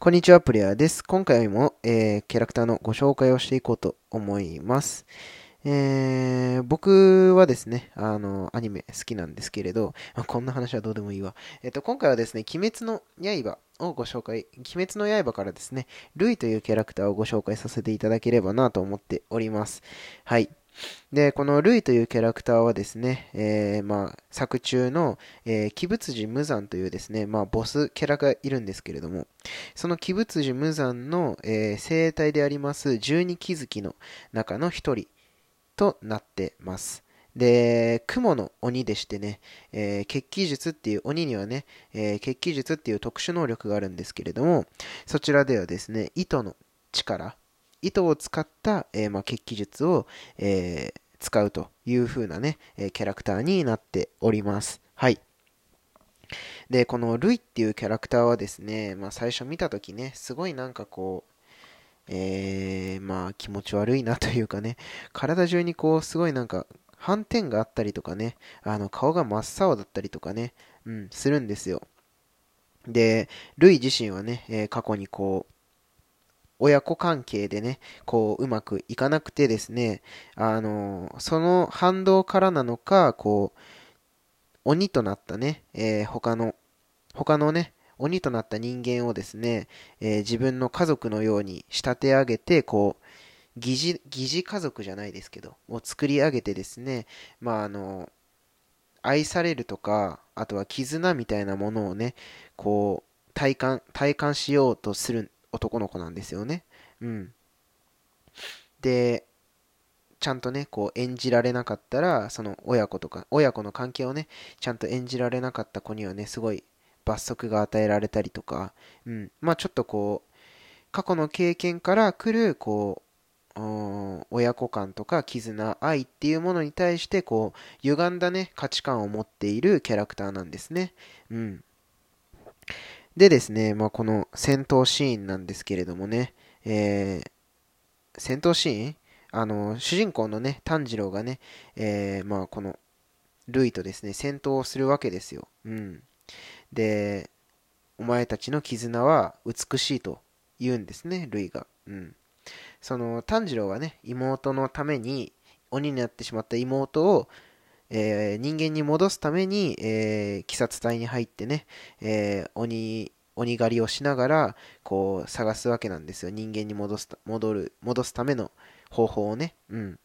こんにちは、プレイヤーです。今回も、えー、キャラクターのご紹介をしていこうと思います。えー、僕はですね、あの、アニメ好きなんですけれど、こんな話はどうでもいいわ。えっ、と、今回はですね、鬼滅の刃をご紹介、鬼滅の刃からですね、ルイというキャラクターをご紹介させていただければなと思っております。はい。で、このルイというキャラクターはですね、えー、まあ、作中の、えー、鬼仏寺無惨というですね、まあ、ボスキャラがいるんですけれども、その鬼仏寺無惨の、えー、生態であります十二鬼月の中の一人となってます。で、雲の鬼でしてね、えー、血気術っていう鬼にはね、えー、血気術っていう特殊能力があるんですけれども、そちらではですね、糸の力、糸を使った、えー、まあ、血気術を、えー、使うという風なね、えキャラクターになっております。はい。で、このルイっていうキャラクターはですね、まあ、最初見た時ね、すごいなんかこう、えー、まあ気持ち悪いなというかね、体中にこうすごいなんか斑点があったりとかね、あの顔が真っ青だったりとかね、うん、するんですよ。で、ルイ自身はね、えー、過去にこう、親子関係でね、こう、うまくいかなくてですね、あの、その反動からなのか、こう、鬼となったね、えー、他の、他のね、鬼となった人間をですね、えー、自分の家族のように仕立て上げて、こう、疑似、疑似家族じゃないですけど、を作り上げてですね、まあ、あの、愛されるとか、あとは絆みたいなものをね、こう、体感、体感しようとする男の子なんですよね。うん。で、ちゃんとね、こう演じられなかったら、その親子とか、親子の関係をね、ちゃんと演じられなかった子にはね、すごい罰則が与えられたりとか、うん、まあちょっとこう、過去の経験から来る、こう、親子感とか絆、愛っていうものに対して、こう、歪んだね、価値観を持っているキャラクターなんですね。うん。でですね、まあこの戦闘シーンなんですけれどもね、えー、戦闘シーン？あの、主人公のね、炭治郎がね、えー、まあこの、ルイとですね、戦闘をするわけですよ。うん。で、お前たちの絆は美しいと言うんですね、ルイが。うん。その炭治郎はね、妹のために、鬼になってしまった妹を、えー、人間に戻すために、えー、鬼殺隊に入ってね、えー、鬼、鬼狩りをしながら、こう、探すわけなんですよ。人間に戻す、戻る、戻すための方法をね。うん。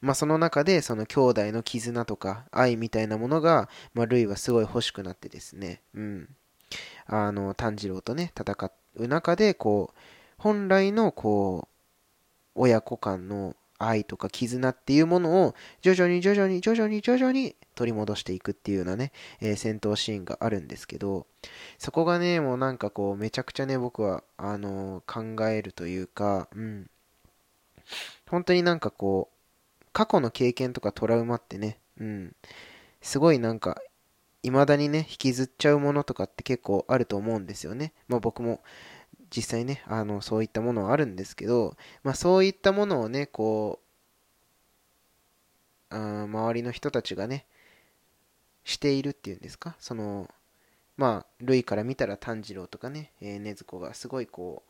まあ、その中でその兄弟の絆とか愛みたいなものが、まあ、ルイはすごい欲しくなってですね、うん、あの炭治郎とね戦う中でこう本来のこう親子間の愛とか絆っていうものを徐々に徐々に徐々に徐々に取り戻していくっていうようなね、えー、戦闘シーンがあるんですけどそこがねもうなんかこうめちゃくちゃね僕はあのー、考えるというかうん本当になんかこう過去の経験とかトラウマってね、うん、すごいなんか、未だにね、引きずっちゃうものとかって結構あると思うんですよね。まあ僕も実際ね、あの、そういったものはあるんですけど、まあそういったものをね、こう、あ周りの人たちがね、しているっていうんですか、その、まあ、ルイから見たら炭治郎とかね、えー、禰豆子がすごいこ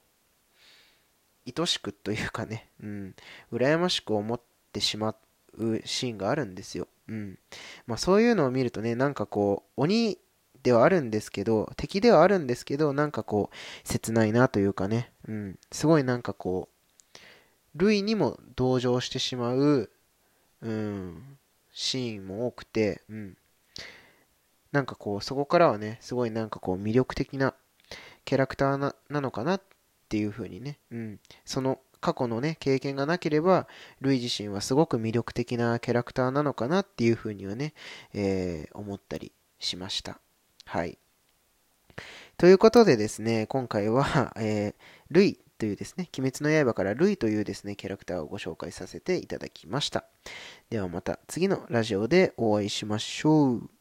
う、愛しくというかね、うん、羨ましく思ってしまうシーンがあるんですよ。うん。まあそういうのを見るとね、なんかこう、鬼ではあるんですけど、敵ではあるんですけど、なんかこう、切ないなというかね、うん。すごいなんかこう、類にも同情してしまう、うん、シーンも多くて、うん。なんかこう、そこからはね、すごいなんかこう、魅力的なキャラクターななのかなっていう風にね、うん。その過去のね、経験がなければ、ルイ自身はすごく魅力的なキャラクターなのかなっていうふうにはね、えー、思ったりしました。はい。ということでですね、今回は、えー、ルイというですね、鬼滅の刃からルイというですね、キャラクターをご紹介させていただきました。ではまた次のラジオでお会いしましょう。